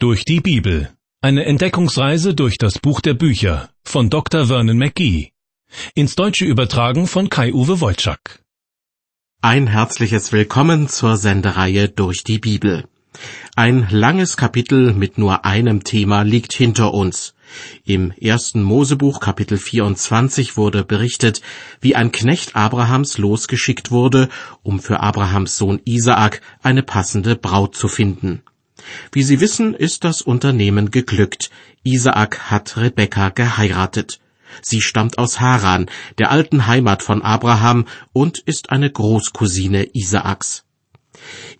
Durch die Bibel. Eine Entdeckungsreise durch das Buch der Bücher von Dr. Vernon McGee. Ins Deutsche übertragen von Kai-Uwe Wolczak. Ein herzliches Willkommen zur Sendereihe Durch die Bibel. Ein langes Kapitel mit nur einem Thema liegt hinter uns. Im ersten Mosebuch Kapitel 24 wurde berichtet, wie ein Knecht Abrahams losgeschickt wurde, um für Abrahams Sohn Isaak eine passende Braut zu finden. Wie Sie wissen, ist das Unternehmen geglückt. Isaak hat Rebekka geheiratet. Sie stammt aus Haran, der alten Heimat von Abraham, und ist eine Großcousine Isaaks.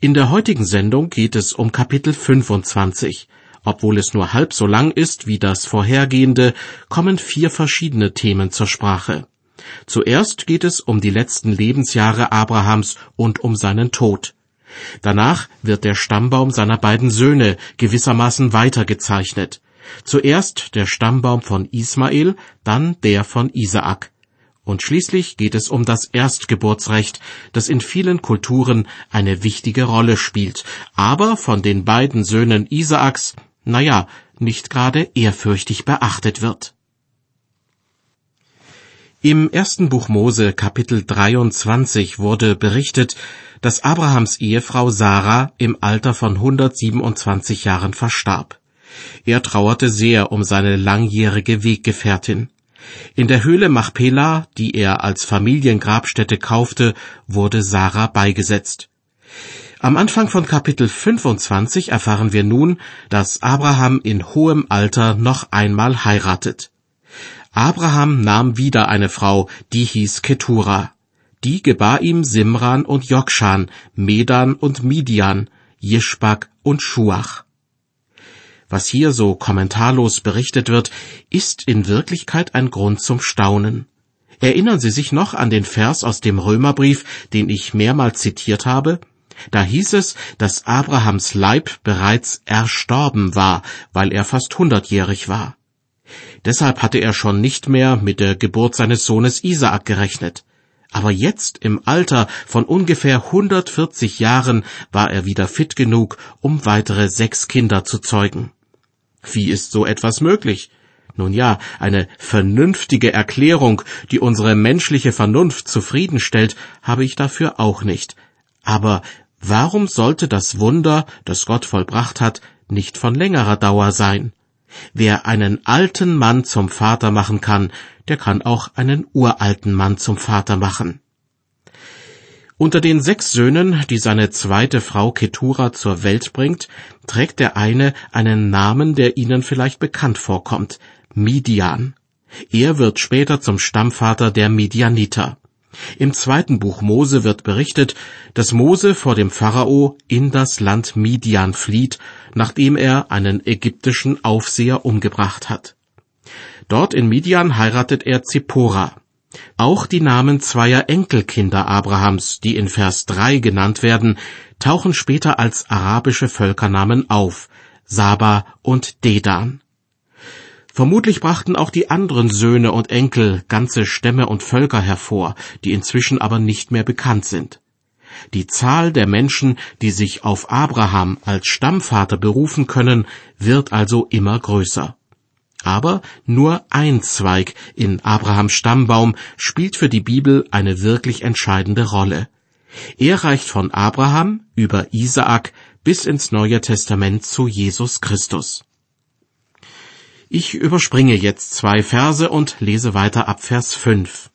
In der heutigen Sendung geht es um Kapitel 25. Obwohl es nur halb so lang ist wie das vorhergehende, kommen vier verschiedene Themen zur Sprache. Zuerst geht es um die letzten Lebensjahre Abrahams und um seinen Tod. Danach wird der Stammbaum seiner beiden Söhne gewissermaßen weitergezeichnet. Zuerst der Stammbaum von Ismael, dann der von Isaak. Und schließlich geht es um das Erstgeburtsrecht, das in vielen Kulturen eine wichtige Rolle spielt, aber von den beiden Söhnen Isaaks, naja, nicht gerade ehrfürchtig beachtet wird. Im ersten Buch Mose Kapitel 23 wurde berichtet, dass Abrahams Ehefrau Sarah im Alter von 127 Jahren verstarb. Er trauerte sehr um seine langjährige Weggefährtin. In der Höhle Machpela, die er als Familiengrabstätte kaufte, wurde Sarah beigesetzt. Am Anfang von Kapitel 25 erfahren wir nun, dass Abraham in hohem Alter noch einmal heiratet. Abraham nahm wieder eine Frau, die hieß Ketura. Die gebar ihm Simran und Jokshan, Medan und Midian, Jischbak und Schuach. Was hier so kommentarlos berichtet wird, ist in Wirklichkeit ein Grund zum Staunen. Erinnern Sie sich noch an den Vers aus dem Römerbrief, den ich mehrmals zitiert habe? Da hieß es, dass Abrahams Leib bereits erstorben war, weil er fast hundertjährig war. Deshalb hatte er schon nicht mehr mit der Geburt seines Sohnes Isaak gerechnet. Aber jetzt im Alter von ungefähr 140 Jahren war er wieder fit genug, um weitere sechs Kinder zu zeugen. Wie ist so etwas möglich? Nun ja, eine vernünftige Erklärung, die unsere menschliche Vernunft zufriedenstellt, habe ich dafür auch nicht. Aber warum sollte das Wunder, das Gott vollbracht hat, nicht von längerer Dauer sein? Wer einen alten Mann zum Vater machen kann, der kann auch einen uralten Mann zum Vater machen. Unter den sechs Söhnen, die seine zweite Frau Ketura zur Welt bringt, trägt der eine einen Namen, der Ihnen vielleicht bekannt vorkommt, Midian. Er wird später zum Stammvater der Midianiter. Im zweiten Buch Mose wird berichtet, dass Mose vor dem Pharao in das Land Midian flieht, nachdem er einen ägyptischen Aufseher umgebracht hat. Dort in Midian heiratet er Zippora. Auch die Namen zweier Enkelkinder Abrahams, die in Vers 3 genannt werden, tauchen später als arabische Völkernamen auf, Saba und Dedan. Vermutlich brachten auch die anderen Söhne und Enkel ganze Stämme und Völker hervor, die inzwischen aber nicht mehr bekannt sind. Die Zahl der Menschen, die sich auf Abraham als Stammvater berufen können, wird also immer größer. Aber nur ein Zweig in Abrahams Stammbaum spielt für die Bibel eine wirklich entscheidende Rolle. Er reicht von Abraham über Isaak bis ins Neue Testament zu Jesus Christus. Ich überspringe jetzt zwei Verse und lese weiter ab Vers 5.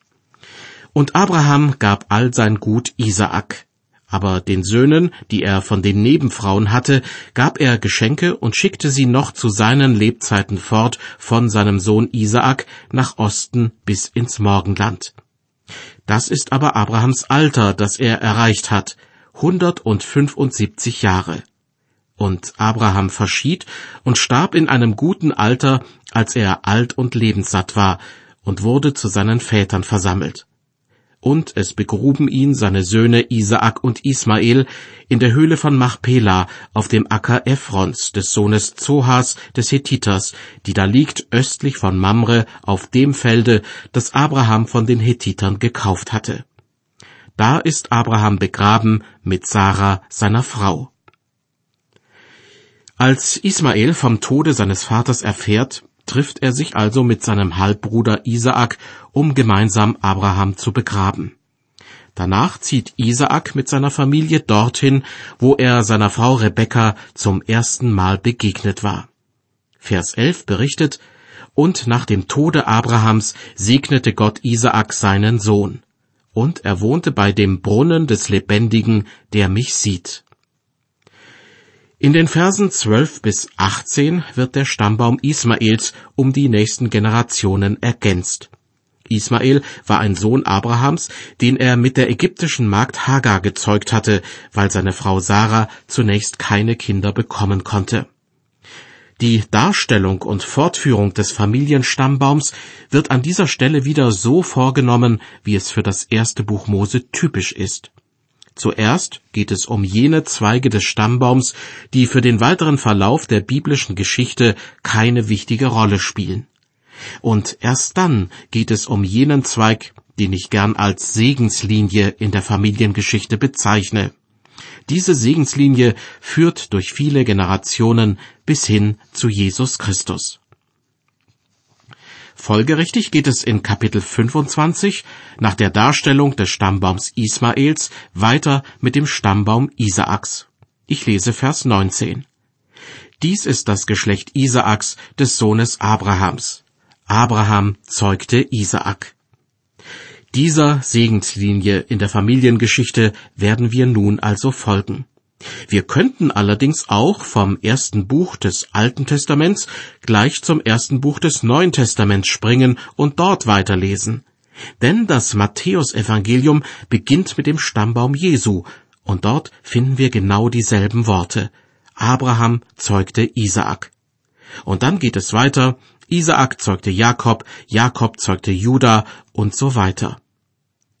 Und Abraham gab all sein Gut Isaak. Aber den Söhnen, die er von den Nebenfrauen hatte, gab er Geschenke und schickte sie noch zu seinen Lebzeiten fort von seinem Sohn Isaak nach Osten bis ins Morgenland. Das ist aber Abrahams Alter, das er erreicht hat, 175 Jahre. Und Abraham verschied und starb in einem guten Alter, als er alt und lebenssatt war, und wurde zu seinen Vätern versammelt. Und es begruben ihn seine Söhne Isaak und Ismael in der Höhle von Machpela auf dem Acker Ephrons des Sohnes Zohas des Hethiters, die da liegt östlich von Mamre auf dem Felde, das Abraham von den Hethitern gekauft hatte. Da ist Abraham begraben mit Sarah seiner Frau. Als Ismael vom Tode seines Vaters erfährt, trifft er sich also mit seinem Halbbruder Isaak, um gemeinsam Abraham zu begraben. Danach zieht Isaak mit seiner Familie dorthin, wo er seiner Frau Rebekka zum ersten Mal begegnet war. Vers 11 berichtet, und nach dem Tode Abrahams segnete Gott Isaak seinen Sohn. Und er wohnte bei dem Brunnen des Lebendigen, der mich sieht. In den Versen 12 bis 18 wird der Stammbaum Ismaels um die nächsten Generationen ergänzt. Ismael war ein Sohn Abrahams, den er mit der ägyptischen Magd Hagar gezeugt hatte, weil seine Frau Sarah zunächst keine Kinder bekommen konnte. Die Darstellung und Fortführung des Familienstammbaums wird an dieser Stelle wieder so vorgenommen, wie es für das erste Buch Mose typisch ist. Zuerst geht es um jene Zweige des Stammbaums, die für den weiteren Verlauf der biblischen Geschichte keine wichtige Rolle spielen. Und erst dann geht es um jenen Zweig, den ich gern als Segenslinie in der Familiengeschichte bezeichne. Diese Segenslinie führt durch viele Generationen bis hin zu Jesus Christus. Folgerichtig geht es in Kapitel 25 nach der Darstellung des Stammbaums Ismaels weiter mit dem Stammbaum Isaaks. Ich lese Vers 19. Dies ist das Geschlecht Isaaks, des Sohnes Abrahams. Abraham zeugte Isaak. Dieser Segenslinie in der Familiengeschichte werden wir nun also folgen. Wir könnten allerdings auch vom ersten Buch des Alten Testaments gleich zum ersten Buch des Neuen Testaments springen und dort weiterlesen. Denn das Matthäusevangelium beginnt mit dem Stammbaum Jesu, und dort finden wir genau dieselben Worte. Abraham zeugte Isaak. Und dann geht es weiter, Isaak zeugte Jakob, Jakob zeugte Juda und so weiter.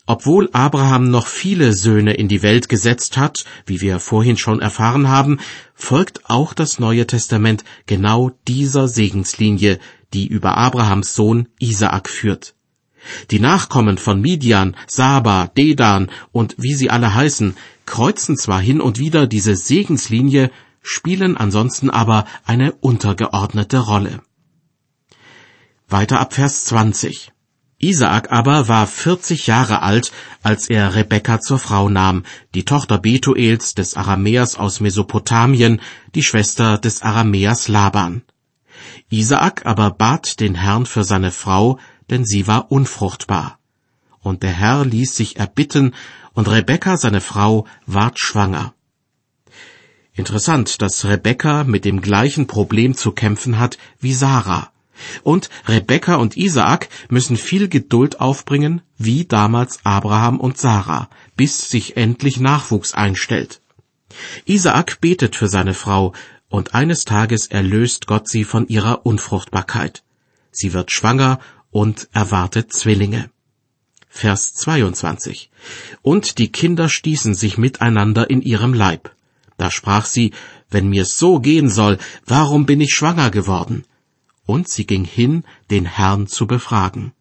Obwohl Abraham noch viele Söhne in die Welt gesetzt hat, wie wir vorhin schon erfahren haben, folgt auch das Neue Testament genau dieser Segenslinie, die über Abrahams Sohn Isaak führt. Die Nachkommen von Midian, Saba, Dedan und wie sie alle heißen, kreuzen zwar hin und wieder diese Segenslinie, spielen ansonsten aber eine untergeordnete Rolle. Weiter ab Vers 20. Isaak aber war vierzig Jahre alt, als er Rebekka zur Frau nahm, die Tochter Betuels des Aramäers aus Mesopotamien, die Schwester des Aramäers Laban. Isaak aber bat den Herrn für seine Frau, denn sie war unfruchtbar. Und der Herr ließ sich erbitten, und Rebekka, seine Frau, ward schwanger. Interessant, dass Rebekka mit dem gleichen Problem zu kämpfen hat wie Sarah. Und Rebekka und Isaak müssen viel Geduld aufbringen, wie damals Abraham und Sarah, bis sich endlich Nachwuchs einstellt. Isaak betet für seine Frau, und eines Tages erlöst Gott sie von ihrer Unfruchtbarkeit. Sie wird schwanger und erwartet Zwillinge. Vers 22. Und die Kinder stießen sich miteinander in ihrem Leib. Da sprach sie, wenn mir's so gehen soll, warum bin ich schwanger geworden? Und sie ging hin, den Herrn zu befragen.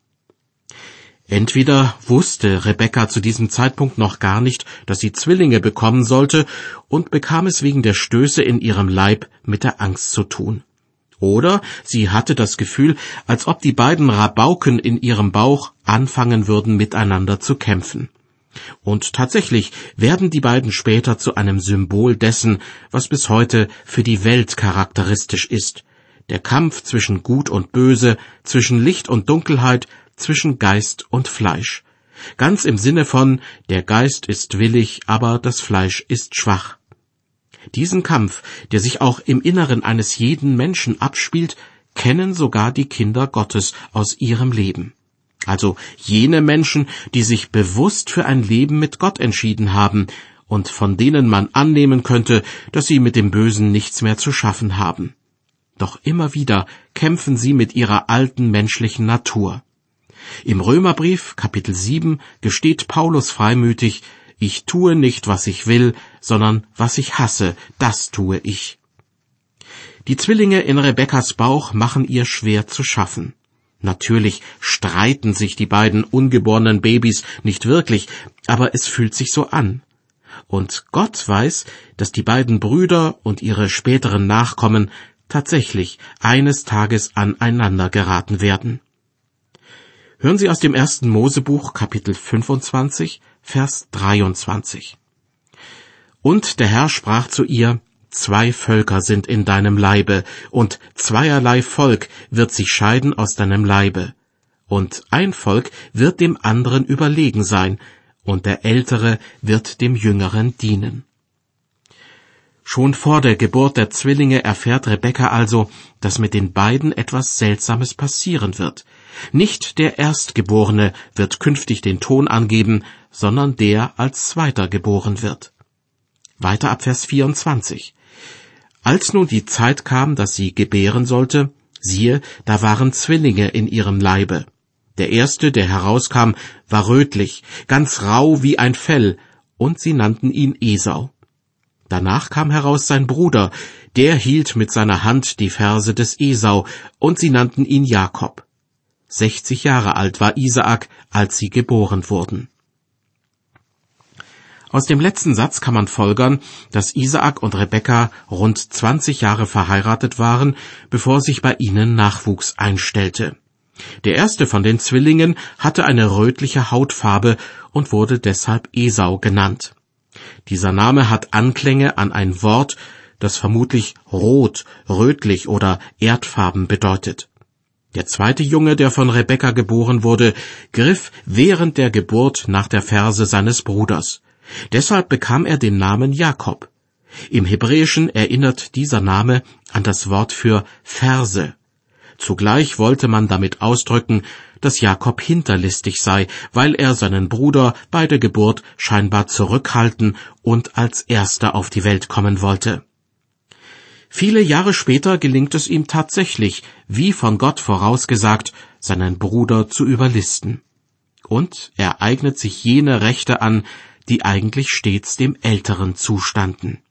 Entweder wusste Rebekka zu diesem Zeitpunkt noch gar nicht, dass sie Zwillinge bekommen sollte und bekam es wegen der Stöße in ihrem Leib mit der Angst zu tun. Oder sie hatte das Gefühl, als ob die beiden Rabauken in ihrem Bauch anfangen würden miteinander zu kämpfen. Und tatsächlich werden die beiden später zu einem Symbol dessen, was bis heute für die Welt charakteristisch ist, der Kampf zwischen Gut und Böse, zwischen Licht und Dunkelheit, zwischen Geist und Fleisch. Ganz im Sinne von der Geist ist willig, aber das Fleisch ist schwach. Diesen Kampf, der sich auch im Inneren eines jeden Menschen abspielt, kennen sogar die Kinder Gottes aus ihrem Leben. Also jene Menschen, die sich bewusst für ein Leben mit Gott entschieden haben und von denen man annehmen könnte, dass sie mit dem Bösen nichts mehr zu schaffen haben. Doch immer wieder kämpfen sie mit ihrer alten menschlichen Natur. Im Römerbrief Kapitel 7 gesteht Paulus freimütig, ich tue nicht, was ich will, sondern was ich hasse, das tue ich. Die Zwillinge in Rebekkas Bauch machen ihr schwer zu schaffen. Natürlich streiten sich die beiden ungeborenen Babys nicht wirklich, aber es fühlt sich so an. und Gott weiß, dass die beiden Brüder und ihre späteren Nachkommen tatsächlich eines Tages aneinander geraten werden. Hören Sie aus dem ersten Mosebuch Kapitel 25, Vers 23. Und der Herr sprach zu ihr, Zwei Völker sind in deinem Leibe, und zweierlei Volk wird sich scheiden aus deinem Leibe. Und ein Volk wird dem anderen überlegen sein, und der Ältere wird dem Jüngeren dienen. Schon vor der Geburt der Zwillinge erfährt Rebekka also, dass mit den beiden etwas Seltsames passieren wird. Nicht der Erstgeborene wird künftig den Ton angeben, sondern der als Zweiter geboren wird. Weiter ab Vers 24. Als nun die Zeit kam, dass sie gebären sollte, siehe, da waren Zwillinge in ihrem Leibe. Der erste, der herauskam, war rötlich, ganz rau wie ein Fell, und sie nannten ihn Esau. Danach kam heraus sein Bruder, der hielt mit seiner Hand die Verse des Esau, und sie nannten ihn Jakob. Sechzig Jahre alt war Isaak, als sie geboren wurden. Aus dem letzten Satz kann man folgern, dass Isaak und Rebekka rund 20 Jahre verheiratet waren, bevor sich bei ihnen Nachwuchs einstellte. Der erste von den Zwillingen hatte eine rötliche Hautfarbe und wurde deshalb Esau genannt. Dieser Name hat Anklänge an ein Wort, das vermutlich rot, rötlich oder erdfarben bedeutet. Der zweite Junge, der von Rebekka geboren wurde, griff während der Geburt nach der Ferse seines Bruders. Deshalb bekam er den Namen Jakob. Im Hebräischen erinnert dieser Name an das Wort für Verse. Zugleich wollte man damit ausdrücken, dass Jakob hinterlistig sei, weil er seinen Bruder bei der Geburt scheinbar zurückhalten und als erster auf die Welt kommen wollte. Viele Jahre später gelingt es ihm tatsächlich, wie von Gott vorausgesagt, seinen Bruder zu überlisten. Und er eignet sich jene Rechte an, die eigentlich stets dem Älteren zustanden.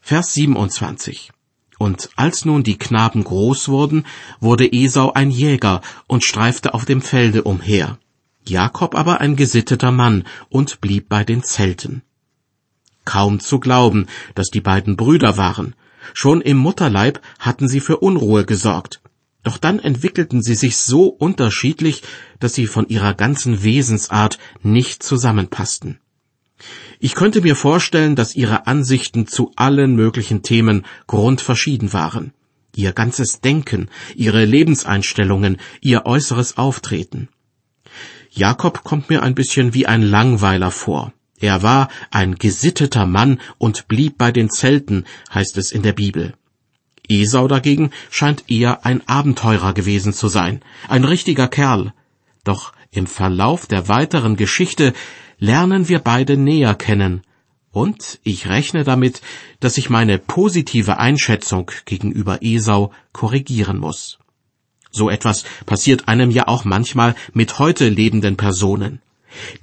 Vers 27 Und als nun die Knaben groß wurden, wurde Esau ein Jäger und streifte auf dem Felde umher. Jakob aber ein gesitteter Mann und blieb bei den Zelten. Kaum zu glauben, dass die beiden Brüder waren. Schon im Mutterleib hatten sie für Unruhe gesorgt. Doch dann entwickelten sie sich so unterschiedlich, dass sie von ihrer ganzen Wesensart nicht zusammenpassten. Ich könnte mir vorstellen, dass ihre Ansichten zu allen möglichen Themen grundverschieden waren. Ihr ganzes Denken, ihre Lebenseinstellungen, ihr äußeres Auftreten. Jakob kommt mir ein bisschen wie ein Langweiler vor. Er war ein gesitteter Mann und blieb bei den Zelten, heißt es in der Bibel. Esau dagegen scheint eher ein Abenteurer gewesen zu sein, ein richtiger Kerl. Doch im Verlauf der weiteren Geschichte lernen wir beide näher kennen, und ich rechne damit, dass ich meine positive Einschätzung gegenüber Esau korrigieren muss. So etwas passiert einem ja auch manchmal mit heute lebenden Personen.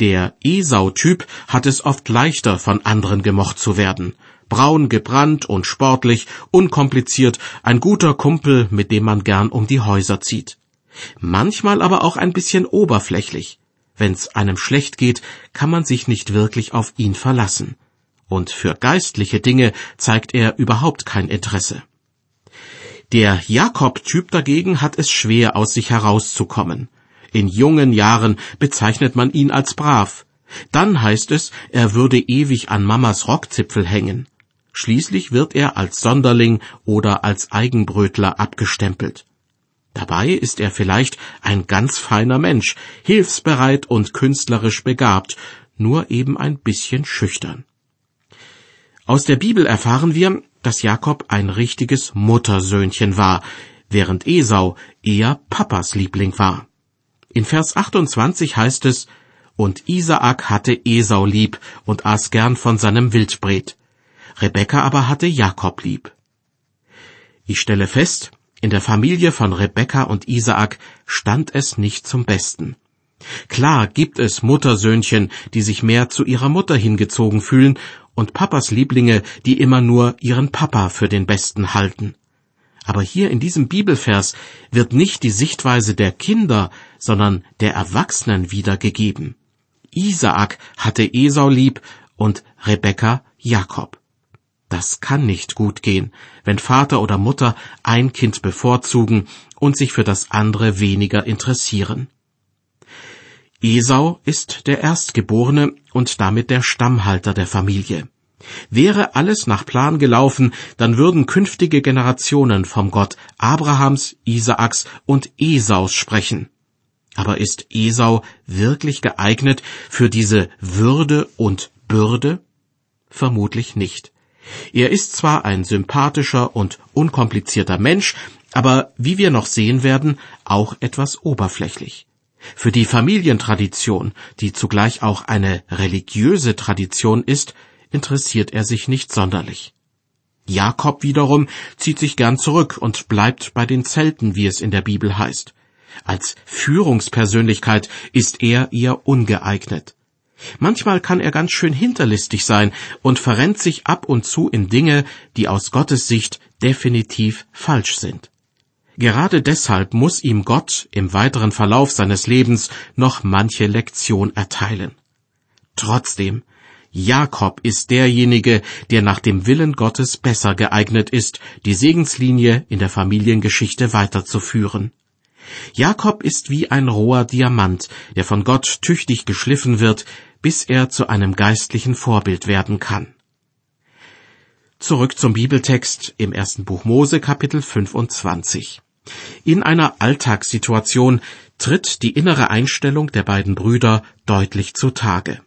Der Esau-Typ hat es oft leichter, von anderen gemocht zu werden, braun gebrannt und sportlich, unkompliziert, ein guter Kumpel, mit dem man gern um die Häuser zieht. Manchmal aber auch ein bisschen oberflächlich. Wenn's einem schlecht geht, kann man sich nicht wirklich auf ihn verlassen. Und für geistliche Dinge zeigt er überhaupt kein Interesse. Der Jakob-Typ dagegen hat es schwer, aus sich herauszukommen. In jungen Jahren bezeichnet man ihn als brav. Dann heißt es, er würde ewig an Mamas Rockzipfel hängen. Schließlich wird er als Sonderling oder als Eigenbrötler abgestempelt. Dabei ist er vielleicht ein ganz feiner Mensch, hilfsbereit und künstlerisch begabt, nur eben ein bisschen schüchtern. Aus der Bibel erfahren wir, dass Jakob ein richtiges Muttersöhnchen war, während Esau eher Papas Liebling war. In Vers 28 heißt es, und Isaak hatte Esau lieb und aß gern von seinem Wildbret. Rebekka aber hatte Jakob lieb. Ich stelle fest, in der Familie von Rebekka und Isaak stand es nicht zum Besten. Klar gibt es Muttersöhnchen, die sich mehr zu ihrer Mutter hingezogen fühlen, und Papas Lieblinge, die immer nur ihren Papa für den Besten halten. Aber hier in diesem Bibelvers wird nicht die Sichtweise der Kinder, sondern der Erwachsenen wiedergegeben. Isaak hatte Esau lieb und Rebekka Jakob. Das kann nicht gut gehen, wenn Vater oder Mutter ein Kind bevorzugen und sich für das andere weniger interessieren. Esau ist der Erstgeborene und damit der Stammhalter der Familie. Wäre alles nach Plan gelaufen, dann würden künftige Generationen vom Gott Abrahams, Isaaks und Esaus sprechen. Aber ist Esau wirklich geeignet für diese Würde und Bürde? Vermutlich nicht. Er ist zwar ein sympathischer und unkomplizierter Mensch, aber wie wir noch sehen werden, auch etwas oberflächlich. Für die Familientradition, die zugleich auch eine religiöse Tradition ist, interessiert er sich nicht sonderlich. Jakob wiederum zieht sich gern zurück und bleibt bei den Zelten, wie es in der Bibel heißt. Als Führungspersönlichkeit ist er eher ungeeignet. Manchmal kann er ganz schön hinterlistig sein und verrennt sich ab und zu in Dinge, die aus Gottes Sicht definitiv falsch sind. Gerade deshalb muss ihm Gott im weiteren Verlauf seines Lebens noch manche Lektion erteilen. Trotzdem, Jakob ist derjenige, der nach dem Willen Gottes besser geeignet ist, die Segenslinie in der Familiengeschichte weiterzuführen. Jakob ist wie ein roher Diamant, der von Gott tüchtig geschliffen wird, bis er zu einem geistlichen Vorbild werden kann. Zurück zum Bibeltext im ersten Buch Mose Kapitel 25. In einer Alltagssituation tritt die innere Einstellung der beiden Brüder deutlich zutage.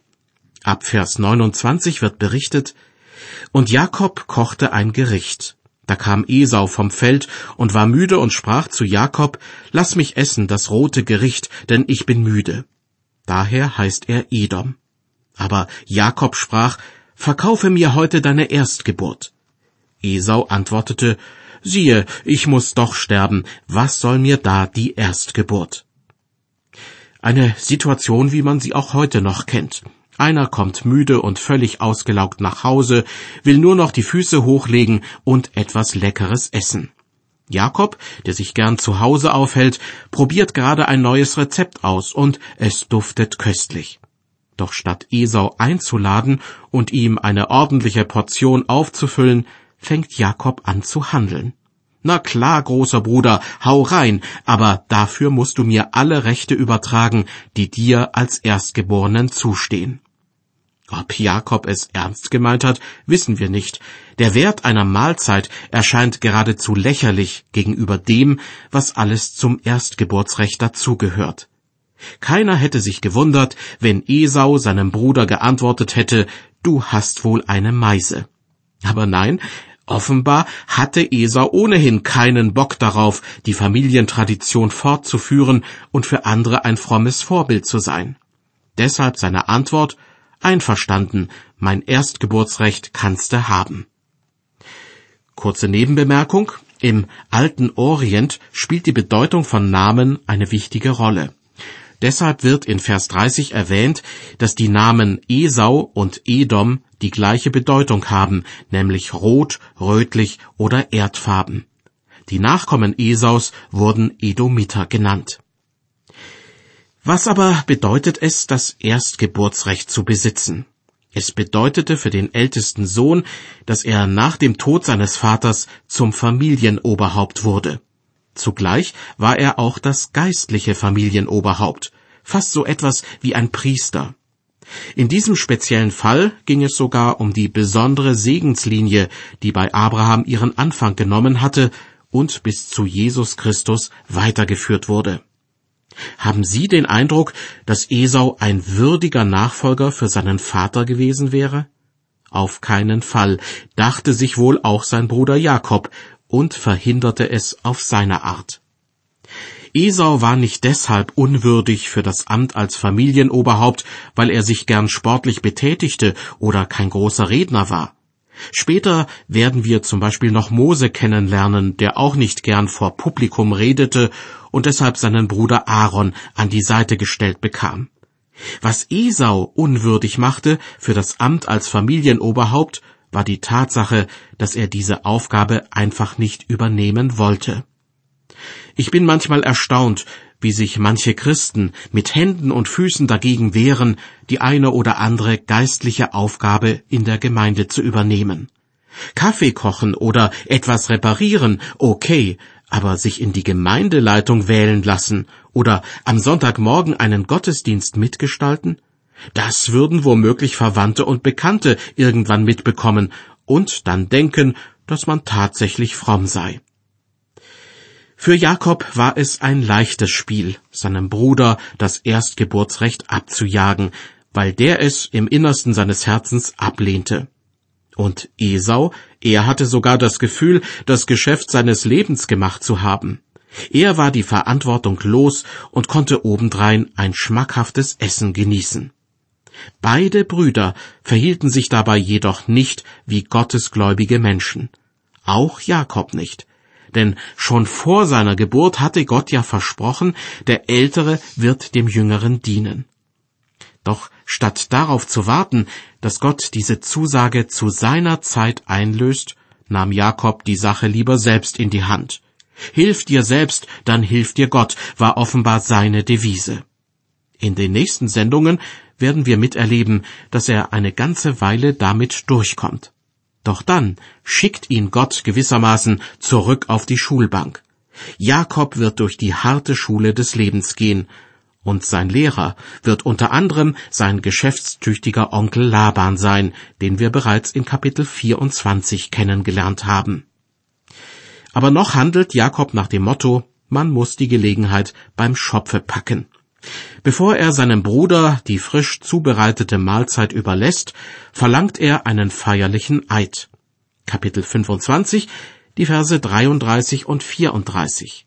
Ab Vers 29 wird berichtet, und Jakob kochte ein Gericht. Da kam Esau vom Feld und war müde und sprach zu Jakob, Lass mich essen das rote Gericht, denn ich bin müde. Daher heißt er Edom. Aber Jakob sprach, Verkaufe mir heute deine Erstgeburt. Esau antwortete, Siehe, ich muss doch sterben, was soll mir da die Erstgeburt? Eine Situation, wie man sie auch heute noch kennt. Einer kommt müde und völlig ausgelaugt nach Hause, will nur noch die Füße hochlegen und etwas Leckeres essen. Jakob, der sich gern zu Hause aufhält, probiert gerade ein neues Rezept aus und es duftet köstlich. Doch statt Esau einzuladen und ihm eine ordentliche Portion aufzufüllen, fängt Jakob an zu handeln. Na klar, großer Bruder, hau rein, aber dafür musst du mir alle Rechte übertragen, die dir als Erstgeborenen zustehen. Ob Jakob es ernst gemeint hat, wissen wir nicht. Der Wert einer Mahlzeit erscheint geradezu lächerlich gegenüber dem, was alles zum Erstgeburtsrecht dazugehört. Keiner hätte sich gewundert, wenn Esau seinem Bruder geantwortet hätte, du hast wohl eine Meise. Aber nein, offenbar hatte Esau ohnehin keinen Bock darauf, die Familientradition fortzuführen und für andere ein frommes Vorbild zu sein. Deshalb seine Antwort, Einverstanden, mein Erstgeburtsrecht kannste haben. Kurze Nebenbemerkung. Im alten Orient spielt die Bedeutung von Namen eine wichtige Rolle. Deshalb wird in Vers 30 erwähnt, dass die Namen Esau und Edom die gleiche Bedeutung haben, nämlich rot, rötlich oder erdfarben. Die Nachkommen Esaus wurden Edomiter genannt. Was aber bedeutet es, das Erstgeburtsrecht zu besitzen? Es bedeutete für den ältesten Sohn, dass er nach dem Tod seines Vaters zum Familienoberhaupt wurde. Zugleich war er auch das geistliche Familienoberhaupt, fast so etwas wie ein Priester. In diesem speziellen Fall ging es sogar um die besondere Segenslinie, die bei Abraham ihren Anfang genommen hatte und bis zu Jesus Christus weitergeführt wurde. Haben Sie den Eindruck, dass Esau ein würdiger Nachfolger für seinen Vater gewesen wäre? Auf keinen Fall, dachte sich wohl auch sein Bruder Jakob und verhinderte es auf seine Art. Esau war nicht deshalb unwürdig für das Amt als Familienoberhaupt, weil er sich gern sportlich betätigte oder kein großer Redner war. Später werden wir zum Beispiel noch Mose kennenlernen, der auch nicht gern vor Publikum redete und deshalb seinen Bruder Aaron an die Seite gestellt bekam. Was Esau unwürdig machte für das Amt als Familienoberhaupt, war die Tatsache, dass er diese Aufgabe einfach nicht übernehmen wollte. Ich bin manchmal erstaunt, wie sich manche Christen mit Händen und Füßen dagegen wehren, die eine oder andere geistliche Aufgabe in der Gemeinde zu übernehmen. Kaffee kochen oder etwas reparieren, okay, aber sich in die Gemeindeleitung wählen lassen oder am Sonntagmorgen einen Gottesdienst mitgestalten? Das würden womöglich Verwandte und Bekannte irgendwann mitbekommen und dann denken, dass man tatsächlich fromm sei. Für Jakob war es ein leichtes Spiel, seinem Bruder das Erstgeburtsrecht abzujagen, weil der es im Innersten seines Herzens ablehnte. Und Esau, er hatte sogar das Gefühl, das Geschäft seines Lebens gemacht zu haben. Er war die Verantwortung los und konnte obendrein ein schmackhaftes Essen genießen. Beide Brüder verhielten sich dabei jedoch nicht wie gottesgläubige Menschen. Auch Jakob nicht. Denn schon vor seiner Geburt hatte Gott ja versprochen, der Ältere wird dem Jüngeren dienen. Doch statt darauf zu warten, dass Gott diese Zusage zu seiner Zeit einlöst, nahm Jakob die Sache lieber selbst in die Hand. Hilf dir selbst, dann hilft dir Gott, war offenbar seine Devise. In den nächsten Sendungen werden wir miterleben, dass er eine ganze Weile damit durchkommt. Doch dann schickt ihn Gott gewissermaßen zurück auf die Schulbank. Jakob wird durch die harte Schule des Lebens gehen, und sein Lehrer wird unter anderem sein geschäftstüchtiger Onkel Laban sein, den wir bereits in Kapitel 24 kennengelernt haben. Aber noch handelt Jakob nach dem Motto, man muss die Gelegenheit beim Schopfe packen. Bevor er seinem Bruder die frisch zubereitete Mahlzeit überlässt, verlangt er einen feierlichen Eid. Kapitel 25, die Verse 33 und 34.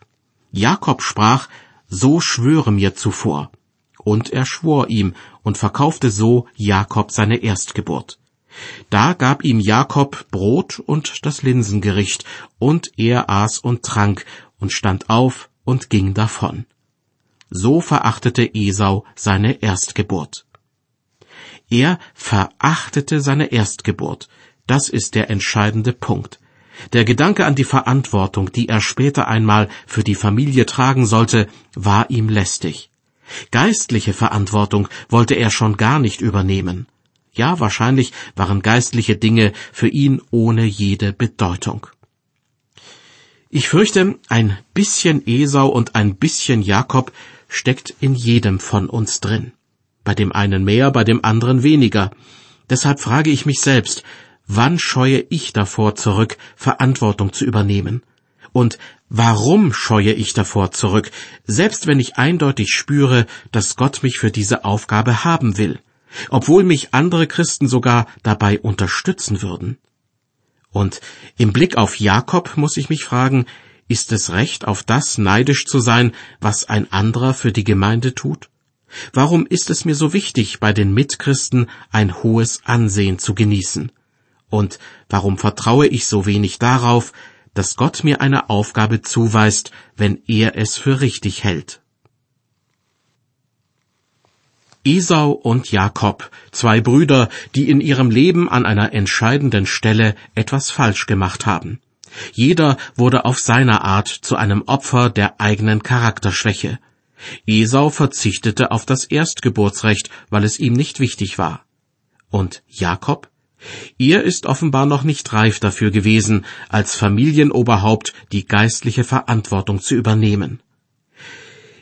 Jakob sprach, so schwöre mir zuvor. Und er schwor ihm und verkaufte so Jakob seine Erstgeburt. Da gab ihm Jakob Brot und das Linsengericht, und er aß und trank und stand auf und ging davon so verachtete Esau seine Erstgeburt. Er verachtete seine Erstgeburt. Das ist der entscheidende Punkt. Der Gedanke an die Verantwortung, die er später einmal für die Familie tragen sollte, war ihm lästig. Geistliche Verantwortung wollte er schon gar nicht übernehmen. Ja, wahrscheinlich waren geistliche Dinge für ihn ohne jede Bedeutung. Ich fürchte, ein bisschen Esau und ein bisschen Jakob steckt in jedem von uns drin. Bei dem einen mehr, bei dem anderen weniger. Deshalb frage ich mich selbst, wann scheue ich davor zurück, Verantwortung zu übernehmen? Und warum scheue ich davor zurück, selbst wenn ich eindeutig spüre, dass Gott mich für diese Aufgabe haben will, obwohl mich andere Christen sogar dabei unterstützen würden? Und im Blick auf Jakob muss ich mich fragen, ist es recht, auf das neidisch zu sein, was ein anderer für die Gemeinde tut? Warum ist es mir so wichtig, bei den Mitchristen ein hohes Ansehen zu genießen? Und warum vertraue ich so wenig darauf, dass Gott mir eine Aufgabe zuweist, wenn er es für richtig hält? Esau und Jakob, zwei Brüder, die in ihrem Leben an einer entscheidenden Stelle etwas falsch gemacht haben. Jeder wurde auf seine Art zu einem Opfer der eigenen Charakterschwäche. Esau verzichtete auf das Erstgeburtsrecht, weil es ihm nicht wichtig war. Und Jakob? Er ist offenbar noch nicht reif dafür gewesen, als Familienoberhaupt die geistliche Verantwortung zu übernehmen.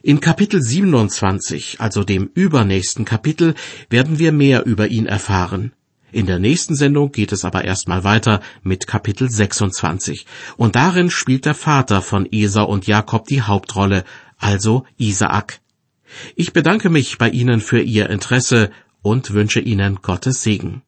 In Kapitel 27, also dem übernächsten Kapitel, werden wir mehr über ihn erfahren. In der nächsten Sendung geht es aber erstmal weiter mit Kapitel 26. Und darin spielt der Vater von Esau und Jakob die Hauptrolle, also Isaak. Ich bedanke mich bei Ihnen für Ihr Interesse und wünsche Ihnen Gottes Segen.